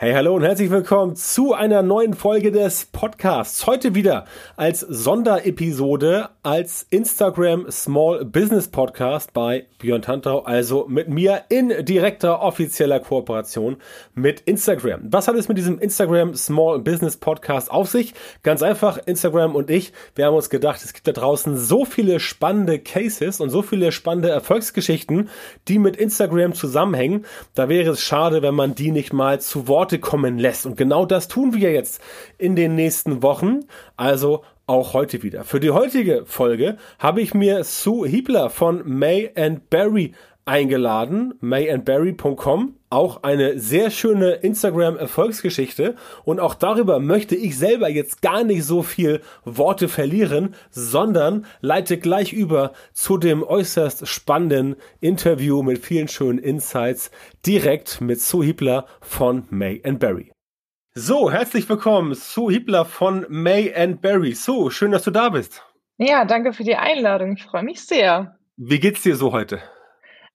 Hey, hallo und herzlich willkommen zu einer neuen Folge des Podcasts. Heute wieder als Sonderepisode als Instagram Small Business Podcast bei Björn Tantau, also mit mir in direkter offizieller Kooperation mit Instagram. Was hat es mit diesem Instagram Small Business Podcast auf sich? Ganz einfach, Instagram und ich, wir haben uns gedacht, es gibt da draußen so viele spannende Cases und so viele spannende Erfolgsgeschichten, die mit Instagram zusammenhängen. Da wäre es schade, wenn man die nicht mal zu Wort Worte kommen lässt. Und genau das tun wir jetzt in den nächsten Wochen. Also auch heute wieder. Für die heutige Folge habe ich mir Sue Hiebler von May and Barry eingeladen, mayandberry.com. Auch eine sehr schöne Instagram-Erfolgsgeschichte. Und auch darüber möchte ich selber jetzt gar nicht so viel Worte verlieren, sondern leite gleich über zu dem äußerst spannenden Interview mit vielen schönen Insights direkt mit Sue Hiebler von May and Berry. So, herzlich willkommen, Sue Hiebler von May and Berry. So, schön, dass du da bist. Ja, danke für die Einladung. Ich freue mich sehr. Wie geht's dir so heute?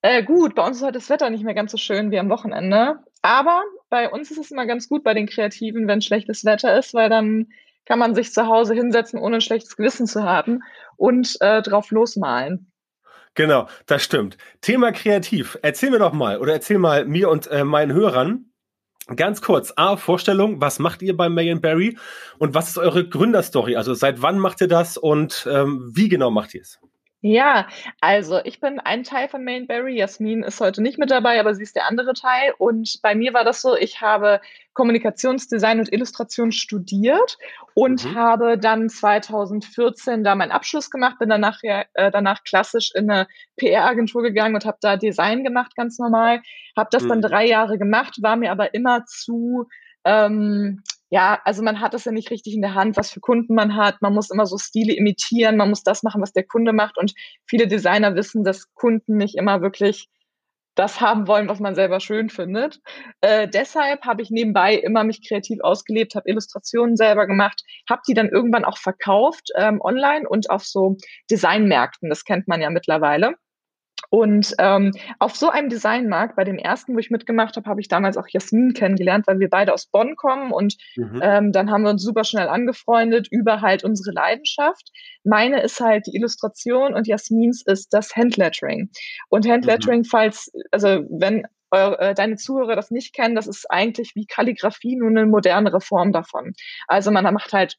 Äh, gut, bei uns ist heute das Wetter nicht mehr ganz so schön wie am Wochenende. Aber bei uns ist es immer ganz gut bei den Kreativen, wenn schlechtes Wetter ist, weil dann kann man sich zu Hause hinsetzen, ohne ein schlechtes Gewissen zu haben und äh, drauf losmalen. Genau, das stimmt. Thema kreativ. Erzähl mir doch mal oder erzähl mal mir und äh, meinen Hörern ganz kurz. A, Vorstellung, was macht ihr bei May Barry und was ist eure Gründerstory? Also seit wann macht ihr das und ähm, wie genau macht ihr es? Ja, also ich bin ein Teil von Mainberry. Jasmin ist heute nicht mit dabei, aber sie ist der andere Teil. Und bei mir war das so, ich habe Kommunikationsdesign und Illustration studiert und mhm. habe dann 2014 da meinen Abschluss gemacht, bin danach, ja, äh, danach klassisch in eine PR-Agentur gegangen und habe da Design gemacht, ganz normal. Habe das mhm. dann drei Jahre gemacht, war mir aber immer zu ähm, ja, also man hat es ja nicht richtig in der Hand, was für Kunden man hat. Man muss immer so Stile imitieren, man muss das machen, was der Kunde macht. Und viele Designer wissen, dass Kunden nicht immer wirklich das haben wollen, was man selber schön findet. Äh, deshalb habe ich nebenbei immer mich kreativ ausgelebt, habe Illustrationen selber gemacht, habe die dann irgendwann auch verkauft ähm, online und auf so Designmärkten. Das kennt man ja mittlerweile. Und ähm, auf so einem Designmarkt, bei dem ersten, wo ich mitgemacht habe, habe ich damals auch Jasmin kennengelernt, weil wir beide aus Bonn kommen. Und mhm. ähm, dann haben wir uns super schnell angefreundet über halt unsere Leidenschaft. Meine ist halt die Illustration und Jasmins ist das Handlettering. Und Handlettering, mhm. falls, also wenn äh, deine Zuhörer das nicht kennen, das ist eigentlich wie Kalligrafie, nur eine modernere Form davon. Also man macht halt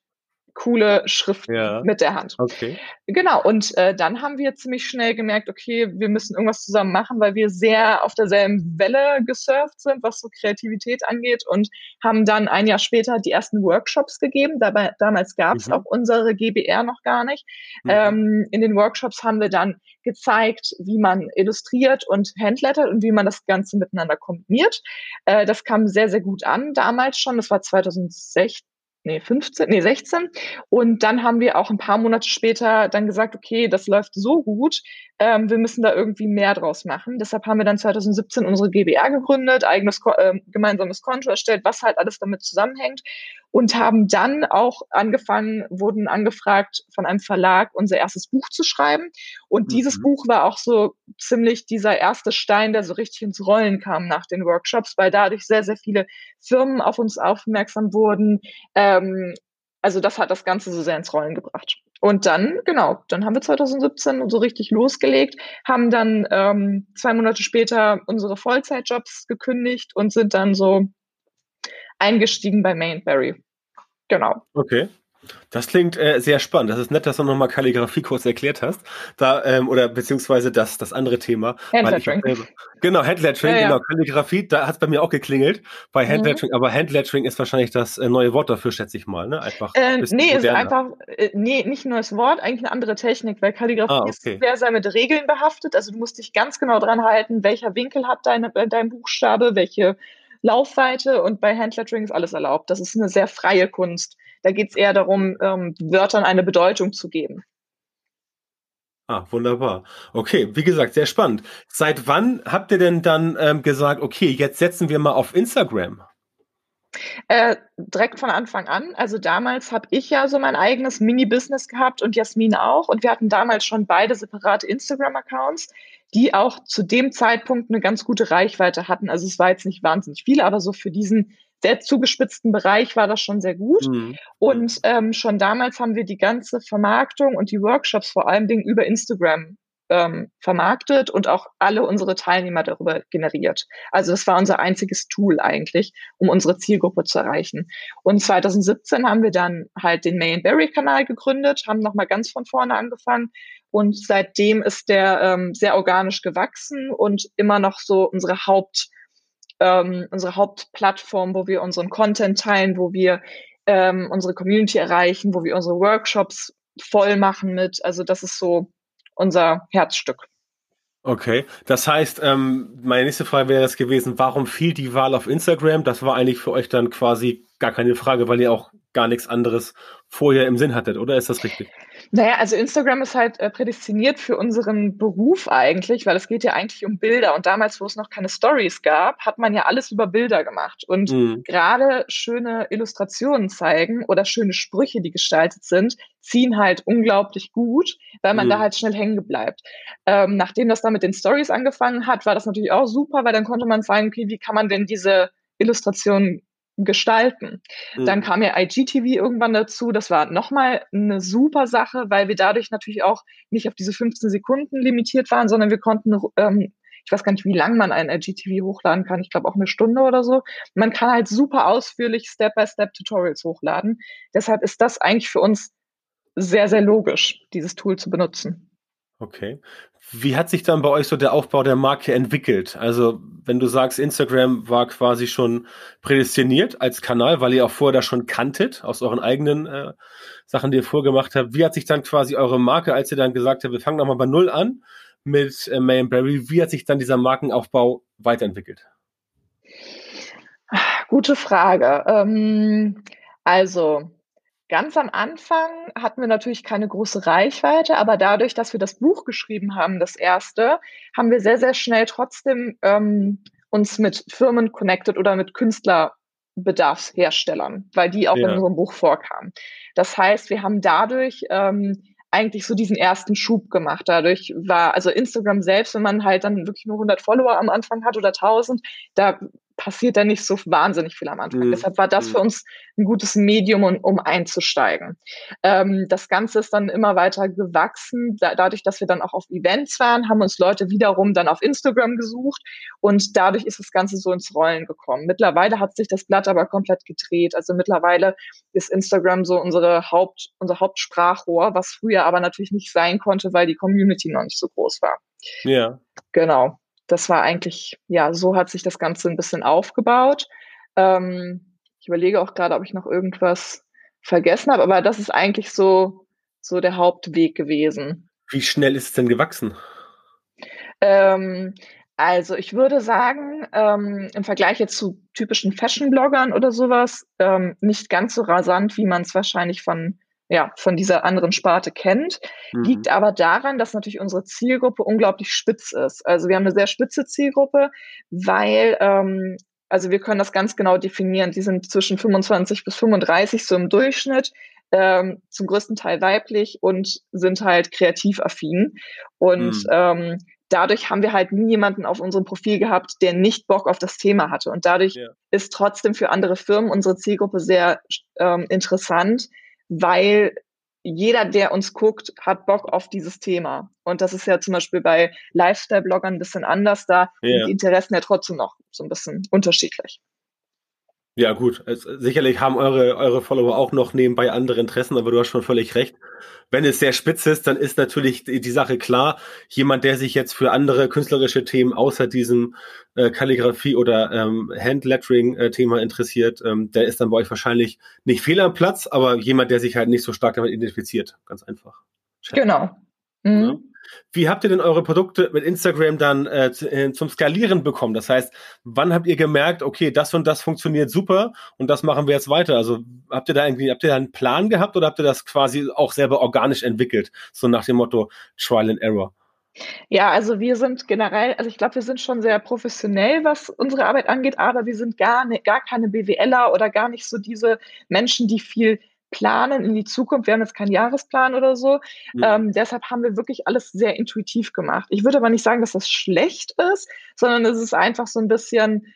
coole Schrift ja. mit der Hand. Okay. Genau, und äh, dann haben wir ziemlich schnell gemerkt, okay, wir müssen irgendwas zusammen machen, weil wir sehr auf derselben Welle gesurft sind, was so Kreativität angeht und haben dann ein Jahr später die ersten Workshops gegeben. Dabei, damals gab es mhm. auch unsere GBR noch gar nicht. Mhm. Ähm, in den Workshops haben wir dann gezeigt, wie man illustriert und handlettert und wie man das Ganze miteinander kombiniert. Äh, das kam sehr, sehr gut an damals schon. Das war 2016 nee, 15, nee, 16. Und dann haben wir auch ein paar Monate später dann gesagt, okay, das läuft so gut, ähm, wir müssen da irgendwie mehr draus machen. Deshalb haben wir dann 2017 unsere GBR gegründet, eigenes äh, gemeinsames Konto erstellt, was halt alles damit zusammenhängt und haben dann auch angefangen, wurden angefragt von einem Verlag, unser erstes Buch zu schreiben. Und mhm. dieses Buch war auch so ziemlich dieser erste Stein, der so richtig ins Rollen kam nach den Workshops, weil dadurch sehr, sehr viele Firmen auf uns aufmerksam wurden. Ähm, also das hat das Ganze so sehr ins Rollen gebracht. Und dann, genau, dann haben wir 2017 so richtig losgelegt, haben dann ähm, zwei Monate später unsere Vollzeitjobs gekündigt und sind dann so eingestiegen bei Mainberry. Genau. Okay. Das klingt äh, sehr spannend. Das ist nett, dass du nochmal Kalligrafie kurz erklärt hast. Da, ähm, oder beziehungsweise das, das andere Thema. Handlettering. Genau, Handlettering, ja, ja. genau. Kalligrafie, da hat es bei mir auch geklingelt bei mhm. Handlettering, mhm. aber Handlettering ist wahrscheinlich das äh, neue Wort dafür, schätze ich mal, ne? Einfach. Äh, nee, ist einfach, äh, nee, nicht ein neues Wort, eigentlich eine andere Technik, weil Kalligrafie ah, okay. ist sehr, sehr mit Regeln behaftet. Also du musst dich ganz genau dran halten, welcher Winkel hat deine, äh, dein Buchstabe, welche Laufweite und bei Handlettering ist alles erlaubt. Das ist eine sehr freie Kunst. Da geht es eher darum, ähm, Wörtern eine Bedeutung zu geben. Ah, wunderbar. Okay, wie gesagt, sehr spannend. Seit wann habt ihr denn dann ähm, gesagt, okay, jetzt setzen wir mal auf Instagram? Äh, direkt von Anfang an. Also damals habe ich ja so mein eigenes Mini-Business gehabt und Jasmin auch. Und wir hatten damals schon beide separate Instagram-Accounts die auch zu dem Zeitpunkt eine ganz gute Reichweite hatten. Also es war jetzt nicht wahnsinnig viel, aber so für diesen sehr zugespitzten Bereich war das schon sehr gut. Mhm. Und ähm, schon damals haben wir die ganze Vermarktung und die Workshops vor allem Dingen über Instagram ähm, vermarktet und auch alle unsere Teilnehmer darüber generiert. Also das war unser einziges Tool eigentlich, um unsere Zielgruppe zu erreichen. Und 2017 haben wir dann halt den May Berry Kanal gegründet, haben nochmal ganz von vorne angefangen und seitdem ist der ähm, sehr organisch gewachsen und immer noch so unsere Haupt ähm, unsere Hauptplattform, wo wir unseren Content teilen, wo wir ähm, unsere Community erreichen, wo wir unsere Workshops voll machen mit. Also das ist so unser Herzstück. Okay, das heißt, ähm, meine nächste Frage wäre es gewesen, warum fiel die Wahl auf Instagram? Das war eigentlich für euch dann quasi gar keine Frage, weil ihr auch gar nichts anderes vorher im Sinn hattet, oder ist das richtig? Naja, also Instagram ist halt äh, prädestiniert für unseren Beruf eigentlich, weil es geht ja eigentlich um Bilder. Und damals, wo es noch keine Stories gab, hat man ja alles über Bilder gemacht. Und mhm. gerade schöne Illustrationen zeigen oder schöne Sprüche, die gestaltet sind, ziehen halt unglaublich gut, weil man mhm. da halt schnell hängen bleibt. Ähm, nachdem das dann mit den Stories angefangen hat, war das natürlich auch super, weil dann konnte man sagen, okay, wie kann man denn diese Illustrationen gestalten. Mhm. Dann kam ja IGTV irgendwann dazu. Das war nochmal eine super Sache, weil wir dadurch natürlich auch nicht auf diese 15 Sekunden limitiert waren, sondern wir konnten, ähm, ich weiß gar nicht, wie lang man ein IGTV hochladen kann. Ich glaube auch eine Stunde oder so. Man kann halt super ausführlich Step-by-Step-Tutorials hochladen. Deshalb ist das eigentlich für uns sehr, sehr logisch, dieses Tool zu benutzen. Okay. Wie hat sich dann bei euch so der Aufbau der Marke entwickelt? Also, wenn du sagst, Instagram war quasi schon prädestiniert als Kanal, weil ihr auch vorher das schon kanntet, aus euren eigenen äh, Sachen, die ihr vorgemacht habt. Wie hat sich dann quasi eure Marke, als ihr dann gesagt habt, wir fangen nochmal bei Null an mit äh, May Barry, wie hat sich dann dieser Markenaufbau weiterentwickelt? Gute Frage. Ähm, also, Ganz am Anfang hatten wir natürlich keine große Reichweite, aber dadurch, dass wir das Buch geschrieben haben, das erste, haben wir sehr, sehr schnell trotzdem ähm, uns mit Firmen connected oder mit Künstlerbedarfsherstellern, weil die auch ja. in unserem Buch vorkamen. Das heißt, wir haben dadurch ähm, eigentlich so diesen ersten Schub gemacht. Dadurch war, also Instagram selbst, wenn man halt dann wirklich nur 100 Follower am Anfang hat oder 1000, da passiert da nicht so wahnsinnig viel am Anfang. Mhm. Deshalb war das mhm. für uns ein gutes Medium, um, um einzusteigen. Ähm, das Ganze ist dann immer weiter gewachsen. Da, dadurch, dass wir dann auch auf Events waren, haben uns Leute wiederum dann auf Instagram gesucht und dadurch ist das Ganze so ins Rollen gekommen. Mittlerweile hat sich das Blatt aber komplett gedreht. Also mittlerweile ist Instagram so unsere Haupt, unser Hauptsprachrohr, was früher aber natürlich nicht sein konnte, weil die Community noch nicht so groß war. Ja. Genau das war eigentlich, ja, so hat sich das Ganze ein bisschen aufgebaut. Ähm, ich überlege auch gerade, ob ich noch irgendwas vergessen habe, aber das ist eigentlich so, so der Hauptweg gewesen. Wie schnell ist es denn gewachsen? Ähm, also ich würde sagen, ähm, im Vergleich jetzt zu typischen Fashion-Bloggern oder sowas, ähm, nicht ganz so rasant, wie man es wahrscheinlich von ja, von dieser anderen Sparte kennt. Mhm. Liegt aber daran, dass natürlich unsere Zielgruppe unglaublich spitz ist. Also wir haben eine sehr spitze Zielgruppe, weil ähm, also wir können das ganz genau definieren. Die sind zwischen 25 bis 35 so im Durchschnitt, ähm, zum größten Teil weiblich und sind halt kreativ affin. Und mhm. ähm, dadurch haben wir halt nie jemanden auf unserem Profil gehabt, der nicht Bock auf das Thema hatte. Und dadurch ja. ist trotzdem für andere Firmen unsere Zielgruppe sehr ähm, interessant, weil jeder, der uns guckt, hat Bock auf dieses Thema. Und das ist ja zum Beispiel bei Lifestyle-Bloggern ein bisschen anders. Da yeah. sind die Interessen ja trotzdem noch so ein bisschen unterschiedlich. Ja, gut. Also, sicherlich haben eure, eure Follower auch noch nebenbei andere Interessen, aber du hast schon völlig recht. Wenn es sehr spitz ist, dann ist natürlich die, die Sache klar. Jemand, der sich jetzt für andere künstlerische Themen außer diesem äh, Kalligrafie oder ähm, Handlettering-Thema interessiert, ähm, der ist dann bei euch wahrscheinlich nicht fehl am Platz, aber jemand, der sich halt nicht so stark damit identifiziert. Ganz einfach. Genau. Mhm. Ja? Wie habt ihr denn eure Produkte mit Instagram dann äh, äh, zum Skalieren bekommen? Das heißt, wann habt ihr gemerkt, okay, das und das funktioniert super und das machen wir jetzt weiter? Also habt ihr da irgendwie, habt ihr da einen Plan gehabt oder habt ihr das quasi auch selber organisch entwickelt? So nach dem Motto Trial and Error. Ja, also wir sind generell, also ich glaube, wir sind schon sehr professionell, was unsere Arbeit angeht, aber wir sind gar, ne, gar keine BWLer oder gar nicht so diese Menschen, die viel planen in die Zukunft. Wir haben jetzt keinen Jahresplan oder so. Mhm. Ähm, deshalb haben wir wirklich alles sehr intuitiv gemacht. Ich würde aber nicht sagen, dass das schlecht ist, sondern es ist einfach so ein bisschen,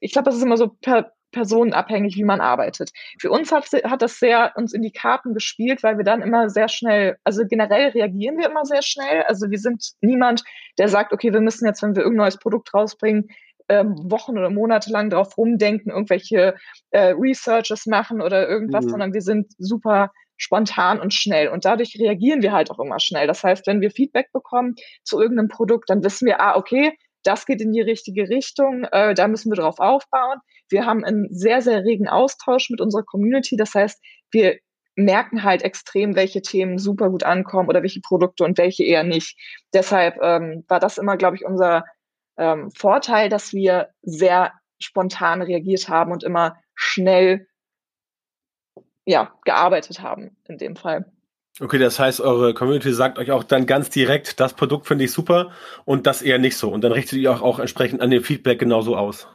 ich glaube, das ist immer so per personenabhängig, wie man arbeitet. Für uns hat, hat das sehr uns in die Karten gespielt, weil wir dann immer sehr schnell, also generell reagieren wir immer sehr schnell. Also wir sind niemand, der sagt, okay, wir müssen jetzt, wenn wir irgendein neues Produkt rausbringen, ähm, Wochen oder Monate lang drauf rumdenken, irgendwelche äh, Researches machen oder irgendwas, mhm. sondern wir sind super spontan und schnell. Und dadurch reagieren wir halt auch immer schnell. Das heißt, wenn wir Feedback bekommen zu irgendeinem Produkt, dann wissen wir, ah, okay, das geht in die richtige Richtung, äh, da müssen wir drauf aufbauen. Wir haben einen sehr, sehr regen Austausch mit unserer Community. Das heißt, wir merken halt extrem, welche Themen super gut ankommen oder welche Produkte und welche eher nicht. Deshalb ähm, war das immer, glaube ich, unser ähm, Vorteil, dass wir sehr spontan reagiert haben und immer schnell ja, gearbeitet haben in dem Fall. Okay, das heißt, eure Community sagt euch auch dann ganz direkt, das Produkt finde ich super und das eher nicht so. Und dann richtet ihr auch, auch entsprechend an dem Feedback genauso aus.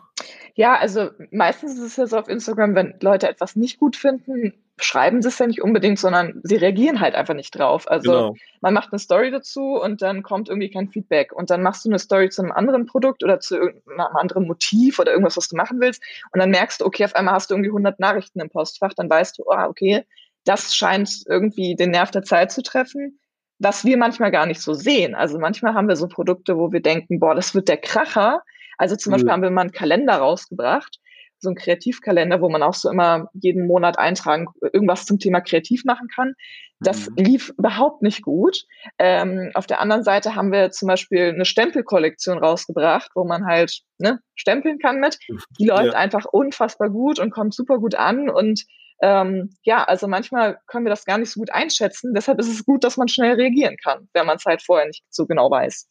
Ja, also meistens ist es ja so auf Instagram, wenn Leute etwas nicht gut finden, schreiben sie es ja nicht unbedingt, sondern sie reagieren halt einfach nicht drauf. Also genau. man macht eine Story dazu und dann kommt irgendwie kein Feedback. Und dann machst du eine Story zu einem anderen Produkt oder zu einem anderen Motiv oder irgendwas, was du machen willst. Und dann merkst du, okay, auf einmal hast du irgendwie 100 Nachrichten im Postfach. Dann weißt du, ah, okay, das scheint irgendwie den Nerv der Zeit zu treffen. Was wir manchmal gar nicht so sehen. Also manchmal haben wir so Produkte, wo wir denken, boah, das wird der Kracher. Also zum mhm. Beispiel haben wir mal einen Kalender rausgebracht so ein Kreativkalender, wo man auch so immer jeden Monat eintragen, irgendwas zum Thema kreativ machen kann. Das mhm. lief überhaupt nicht gut. Ähm, auf der anderen Seite haben wir zum Beispiel eine Stempelkollektion rausgebracht, wo man halt ne, stempeln kann mit. Die läuft ja. einfach unfassbar gut und kommt super gut an. Und ähm, ja, also manchmal können wir das gar nicht so gut einschätzen. Deshalb ist es gut, dass man schnell reagieren kann, wenn man es halt vorher nicht so genau weiß.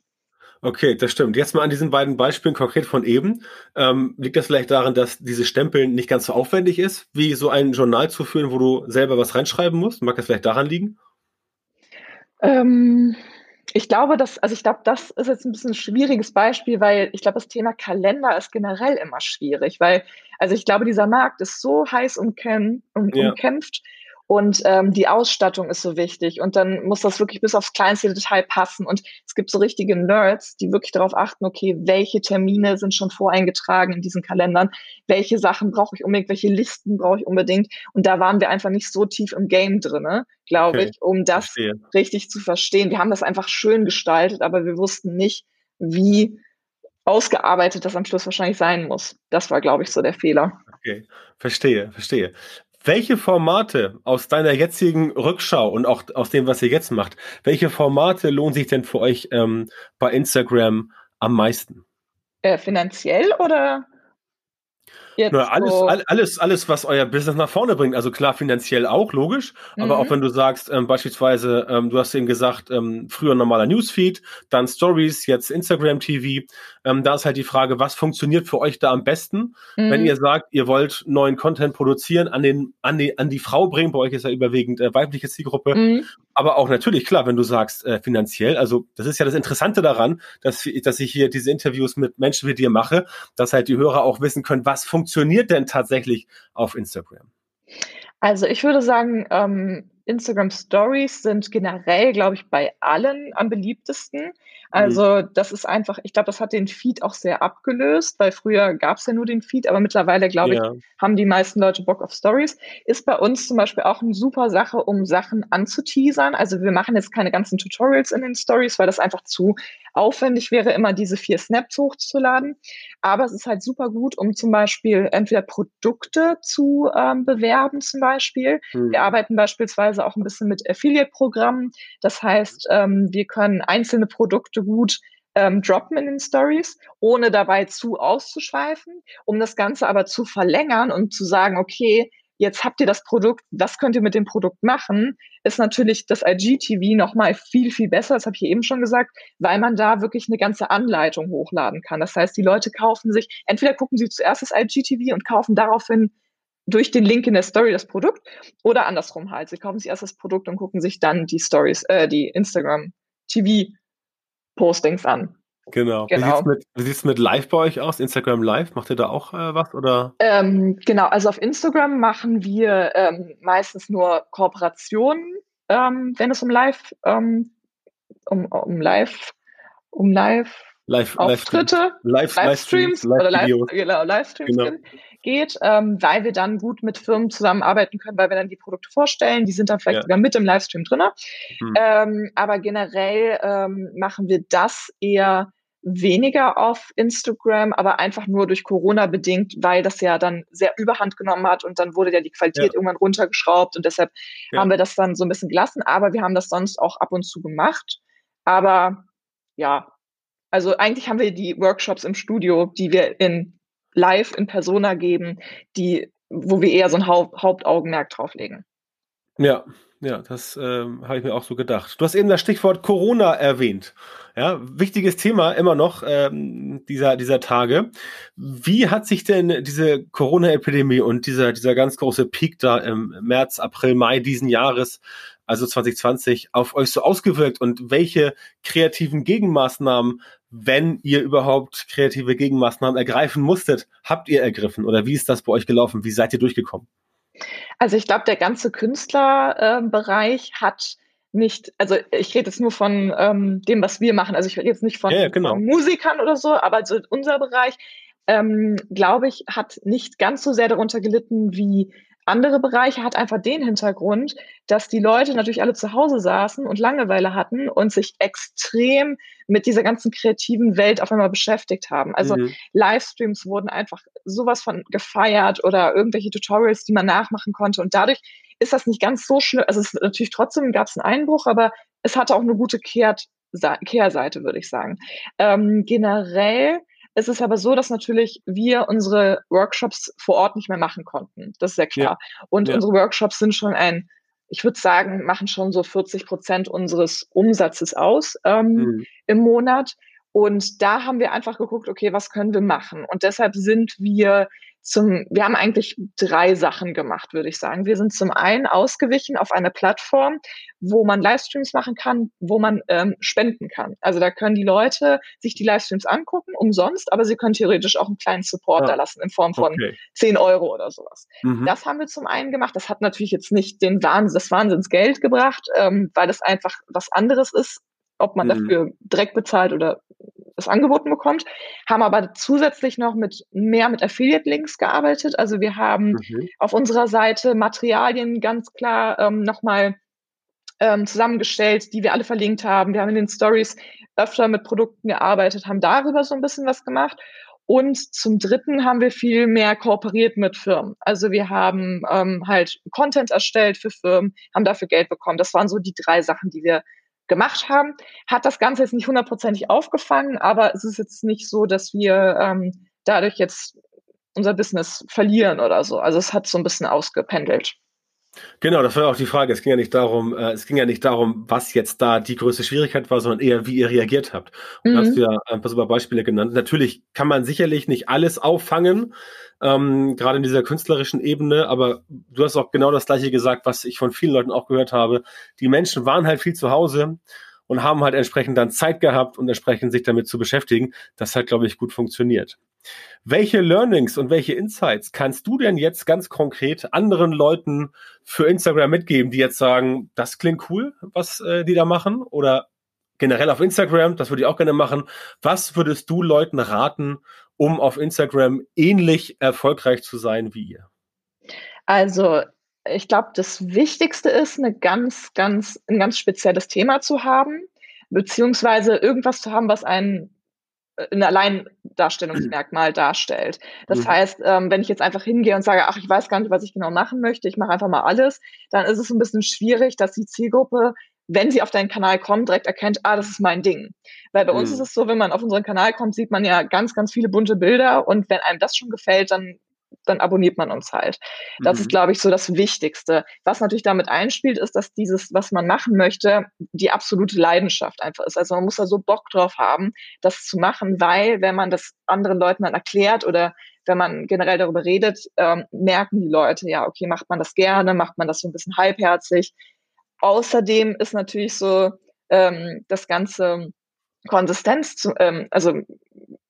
Okay, das stimmt. Jetzt mal an diesen beiden Beispielen konkret von eben. Ähm, liegt das vielleicht daran, dass diese Stempeln nicht ganz so aufwendig ist, wie so ein Journal zu führen, wo du selber was reinschreiben musst? Mag das vielleicht daran liegen? Ähm, ich glaube, dass, also ich glaube, das ist jetzt ein bisschen ein schwieriges Beispiel, weil ich glaube, das Thema Kalender ist generell immer schwierig, weil, also ich glaube, dieser Markt ist so heiß umkämpft, um, ja. umkämpft und ähm, die Ausstattung ist so wichtig. Und dann muss das wirklich bis aufs kleinste Detail passen. Und es gibt so richtige Nerds, die wirklich darauf achten, okay, welche Termine sind schon voreingetragen in diesen Kalendern, welche Sachen brauche ich unbedingt, welche Listen brauche ich unbedingt. Und da waren wir einfach nicht so tief im Game drinne, glaube okay. ich, um das Verstehe. richtig zu verstehen. Wir haben das einfach schön gestaltet, aber wir wussten nicht, wie ausgearbeitet das am Schluss wahrscheinlich sein muss. Das war, glaube ich, so der Fehler. Okay, verstehe, verstehe. Welche Formate aus deiner jetzigen Rückschau und auch aus dem, was ihr jetzt macht, welche Formate lohnen sich denn für euch ähm, bei Instagram am meisten? Äh, finanziell oder? Jetzt Na, alles, so alles, alles, was euer Business nach vorne bringt. Also klar, finanziell auch, logisch. Mhm. Aber auch mhm. wenn du sagst, ähm, beispielsweise, ähm, du hast eben gesagt, ähm, früher normaler Newsfeed, dann Stories, jetzt Instagram TV. Ähm, da ist halt die Frage, was funktioniert für euch da am besten? Mhm. Wenn ihr sagt, ihr wollt neuen Content produzieren, an den, an die, an die Frau bringen, bei euch ist ja überwiegend äh, weibliche Zielgruppe. Mhm. Aber auch natürlich, klar, wenn du sagst, äh, finanziell, also das ist ja das Interessante daran, dass, dass ich hier diese Interviews mit Menschen wie dir mache, dass halt die Hörer auch wissen können, was funktioniert funktioniert denn tatsächlich auf Instagram? Also ich würde sagen, ähm, Instagram Stories sind generell, glaube ich, bei allen am beliebtesten. Also mhm. das ist einfach, ich glaube, das hat den Feed auch sehr abgelöst, weil früher gab es ja nur den Feed, aber mittlerweile, glaube ja. ich, haben die meisten Leute Bock auf Stories. Ist bei uns zum Beispiel auch eine super Sache, um Sachen anzuteasern. Also wir machen jetzt keine ganzen Tutorials in den Stories, weil das einfach zu aufwendig wäre, immer diese vier Snaps hochzuladen. Aber es ist halt super gut, um zum Beispiel entweder Produkte zu ähm, bewerben, zum Beispiel. Mhm. Wir arbeiten beispielsweise auch ein bisschen mit Affiliate-Programmen. Das heißt, ähm, wir können einzelne Produkte gut ähm, droppen in den Stories, ohne dabei zu auszuschweifen, um das Ganze aber zu verlängern und zu sagen, okay, jetzt habt ihr das Produkt, was könnt ihr mit dem Produkt machen, ist natürlich das IGTV nochmal viel, viel besser, das habe ich eben schon gesagt, weil man da wirklich eine ganze Anleitung hochladen kann. Das heißt, die Leute kaufen sich, entweder gucken sie zuerst das IGTV und kaufen daraufhin durch den Link in der Story das Produkt oder andersrum halt. Sie kaufen sich erst das Produkt und gucken sich dann die Stories, äh, die Instagram TV Postings an. Genau. genau. Wie sieht es mit, mit, Live bei euch aus? Instagram Live? Macht ihr da auch äh, was? Oder? Ähm, genau, also auf Instagram machen wir ähm, meistens nur Kooperationen, ähm, wenn es um Live, ähm, um, um Live, um Live, Live Auftritte, Live, Livestreams, Live oder Live, genau, Livestreams genau. Geht, ähm, weil wir dann gut mit Firmen zusammenarbeiten können, weil wir dann die Produkte vorstellen. Die sind dann vielleicht ja. sogar mit im Livestream drin. Hm. Ähm, aber generell ähm, machen wir das eher weniger auf Instagram, aber einfach nur durch Corona bedingt, weil das ja dann sehr überhand genommen hat und dann wurde ja die Qualität ja. irgendwann runtergeschraubt und deshalb ja. haben wir das dann so ein bisschen gelassen. Aber wir haben das sonst auch ab und zu gemacht. Aber ja, also eigentlich haben wir die Workshops im Studio, die wir in live in Persona geben, die, wo wir eher so ein Haupt Hauptaugenmerk drauf legen. Ja, ja, das ähm, habe ich mir auch so gedacht. Du hast eben das Stichwort Corona erwähnt. Ja, wichtiges Thema immer noch ähm, dieser dieser Tage. Wie hat sich denn diese Corona-Epidemie und dieser dieser ganz große Peak da im März, April, Mai diesen Jahres, also 2020, auf euch so ausgewirkt und welche kreativen Gegenmaßnahmen, wenn ihr überhaupt kreative Gegenmaßnahmen ergreifen musstet, habt ihr ergriffen oder wie ist das bei euch gelaufen? Wie seid ihr durchgekommen? Also ich glaube, der ganze Künstlerbereich äh, hat nicht, also ich rede jetzt nur von ähm, dem, was wir machen. Also ich rede jetzt nicht von, ja, genau. von Musikern oder so, aber also unser Bereich, ähm, glaube ich, hat nicht ganz so sehr darunter gelitten wie andere Bereiche hat einfach den Hintergrund, dass die Leute natürlich alle zu Hause saßen und Langeweile hatten und sich extrem mit dieser ganzen kreativen Welt auf einmal beschäftigt haben. Also mhm. Livestreams wurden einfach sowas von gefeiert oder irgendwelche Tutorials, die man nachmachen konnte. Und dadurch ist das nicht ganz so schlimm. Also es ist natürlich trotzdem gab es einen Einbruch, aber es hatte auch eine gute Kehrt Kehrseite, würde ich sagen. Ähm, generell es ist aber so, dass natürlich wir unsere Workshops vor Ort nicht mehr machen konnten. Das ist ja klar. Ja. Und ja. unsere Workshops sind schon ein, ich würde sagen, machen schon so 40 Prozent unseres Umsatzes aus ähm, mhm. im Monat. Und da haben wir einfach geguckt, okay, was können wir machen? Und deshalb sind wir zum, wir haben eigentlich drei Sachen gemacht, würde ich sagen. Wir sind zum einen ausgewichen auf eine Plattform, wo man Livestreams machen kann, wo man ähm, spenden kann. Also da können die Leute sich die Livestreams angucken, umsonst, aber sie können theoretisch auch einen kleinen Support ja. da lassen in Form von okay. 10 Euro oder sowas. Mhm. Das haben wir zum einen gemacht. Das hat natürlich jetzt nicht den Wahnsinn, das Wahnsinnsgeld gebracht, ähm, weil das einfach was anderes ist, ob man mhm. dafür direkt bezahlt oder das angeboten bekommt, haben aber zusätzlich noch mit mehr mit Affiliate-Links gearbeitet. Also wir haben mhm. auf unserer Seite Materialien ganz klar ähm, nochmal ähm, zusammengestellt, die wir alle verlinkt haben. Wir haben in den Stories öfter mit Produkten gearbeitet, haben darüber so ein bisschen was gemacht. Und zum Dritten haben wir viel mehr kooperiert mit Firmen. Also wir haben ähm, halt Content erstellt für Firmen, haben dafür Geld bekommen. Das waren so die drei Sachen, die wir gemacht haben, hat das Ganze jetzt nicht hundertprozentig aufgefangen, aber es ist jetzt nicht so, dass wir ähm, dadurch jetzt unser Business verlieren oder so. Also es hat so ein bisschen ausgependelt. Genau, das war auch die Frage. Es ging ja nicht darum, äh, es ging ja nicht darum, was jetzt da die größte Schwierigkeit war, sondern eher, wie ihr reagiert habt. Und mhm. hast du ja ein paar super Beispiele genannt. Natürlich kann man sicherlich nicht alles auffangen, ähm, gerade in dieser künstlerischen Ebene. Aber du hast auch genau das Gleiche gesagt, was ich von vielen Leuten auch gehört habe. Die Menschen waren halt viel zu Hause und haben halt entsprechend dann Zeit gehabt und entsprechend sich damit zu beschäftigen. Das hat, glaube ich, gut funktioniert. Welche Learnings und welche Insights kannst du denn jetzt ganz konkret anderen Leuten für Instagram mitgeben, die jetzt sagen, das klingt cool, was äh, die da machen? Oder generell auf Instagram, das würde ich auch gerne machen. Was würdest du Leuten raten, um auf Instagram ähnlich erfolgreich zu sein wie ihr? Also ich glaube, das Wichtigste ist, eine ganz, ganz, ein ganz spezielles Thema zu haben, beziehungsweise irgendwas zu haben, was einen ein Alleindarstellungsmerkmal darstellt. Das mhm. heißt, ähm, wenn ich jetzt einfach hingehe und sage, ach, ich weiß gar nicht, was ich genau machen möchte, ich mache einfach mal alles, dann ist es ein bisschen schwierig, dass die Zielgruppe wenn sie auf deinen Kanal kommt, direkt erkennt, ah, das ist mein Ding. Weil bei mhm. uns ist es so, wenn man auf unseren Kanal kommt, sieht man ja ganz, ganz viele bunte Bilder und wenn einem das schon gefällt, dann dann abonniert man uns halt. Das mhm. ist, glaube ich, so das Wichtigste. Was natürlich damit einspielt, ist, dass dieses, was man machen möchte, die absolute Leidenschaft einfach ist. Also man muss da so Bock drauf haben, das zu machen, weil wenn man das anderen Leuten dann erklärt oder wenn man generell darüber redet, ähm, merken die Leute, ja, okay, macht man das gerne, macht man das so ein bisschen halbherzig, Außerdem ist natürlich so ähm, das ganze Konsistenz, zu, ähm, also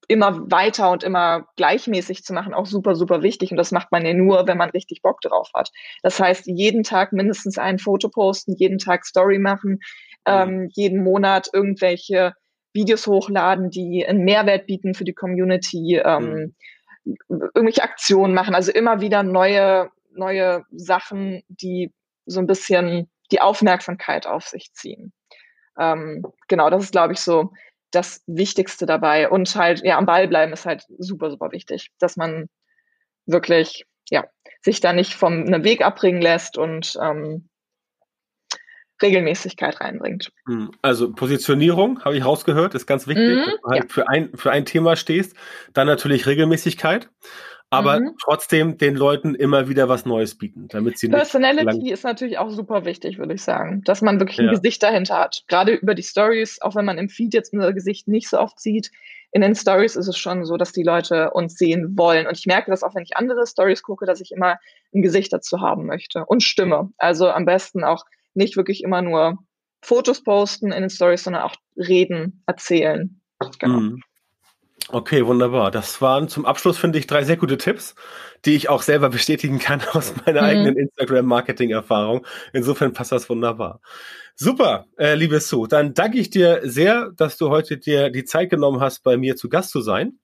immer weiter und immer gleichmäßig zu machen, auch super, super wichtig. Und das macht man ja nur, wenn man richtig Bock drauf hat. Das heißt, jeden Tag mindestens ein Foto posten, jeden Tag Story machen, mhm. ähm, jeden Monat irgendwelche Videos hochladen, die einen Mehrwert bieten für die Community. Ähm, mhm irgendwelche Aktionen machen, also immer wieder neue, neue Sachen, die so ein bisschen die Aufmerksamkeit auf sich ziehen. Ähm, genau, das ist, glaube ich, so das Wichtigste dabei. Und halt, ja, am Ball bleiben ist halt super, super wichtig, dass man wirklich, ja, sich da nicht vom einem Weg abbringen lässt und ähm, Regelmäßigkeit reinbringt. Hm, also Positionierung, habe ich rausgehört, ist ganz wichtig, mhm, dass du halt ja. für, ein, für ein Thema stehst. Dann natürlich Regelmäßigkeit aber mhm. trotzdem den Leuten immer wieder was Neues bieten, damit sie Personality ist natürlich auch super wichtig, würde ich sagen, dass man wirklich ein ja. Gesicht dahinter hat. Gerade über die Stories, auch wenn man im Feed jetzt unser Gesicht nicht so oft sieht, in den Stories ist es schon so, dass die Leute uns sehen wollen. Und ich merke das auch, wenn ich andere Stories gucke, dass ich immer ein Gesicht dazu haben möchte und Stimme. Also am besten auch nicht wirklich immer nur Fotos posten in den Stories, sondern auch reden, erzählen. Genau. Mhm. Okay, wunderbar. Das waren zum Abschluss, finde ich, drei sehr gute Tipps, die ich auch selber bestätigen kann aus meiner mhm. eigenen Instagram-Marketing-Erfahrung. Insofern passt das wunderbar. Super, äh, liebe Sue. Dann danke ich dir sehr, dass du heute dir die Zeit genommen hast, bei mir zu Gast zu sein.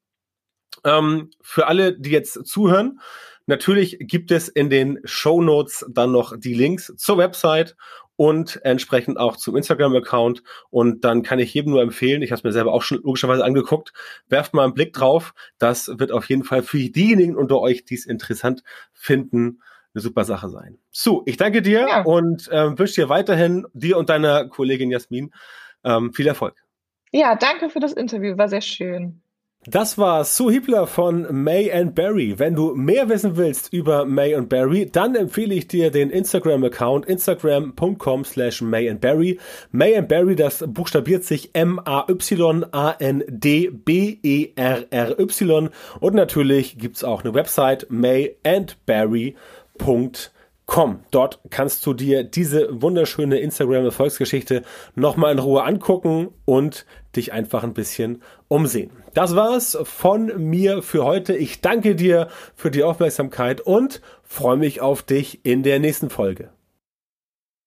Ähm, für alle, die jetzt zuhören, natürlich gibt es in den Show Notes dann noch die Links zur Website und entsprechend auch zum Instagram-Account. Und dann kann ich jedem nur empfehlen, ich habe es mir selber auch schon logischerweise angeguckt, werft mal einen Blick drauf. Das wird auf jeden Fall für diejenigen unter euch, die es interessant finden, eine super Sache sein. So, ich danke dir ja. und ähm, wünsche dir weiterhin, dir und deiner Kollegin Jasmin, ähm, viel Erfolg. Ja, danke für das Interview, war sehr schön. Das war Sue Hiebler von May and Barry. Wenn du mehr wissen willst über May und Barry, dann empfehle ich dir den Instagram-Account instagram.com slash May and Barry. May and Barry, das buchstabiert sich M-A-Y-A-N-D-B-E-R-R-Y. Und natürlich gibt's auch eine Website mayandbarry.com. Com. Dort kannst du dir diese wunderschöne Instagram-Erfolgsgeschichte nochmal in Ruhe angucken und dich einfach ein bisschen umsehen. Das war's von mir für heute. Ich danke dir für die Aufmerksamkeit und freue mich auf dich in der nächsten Folge.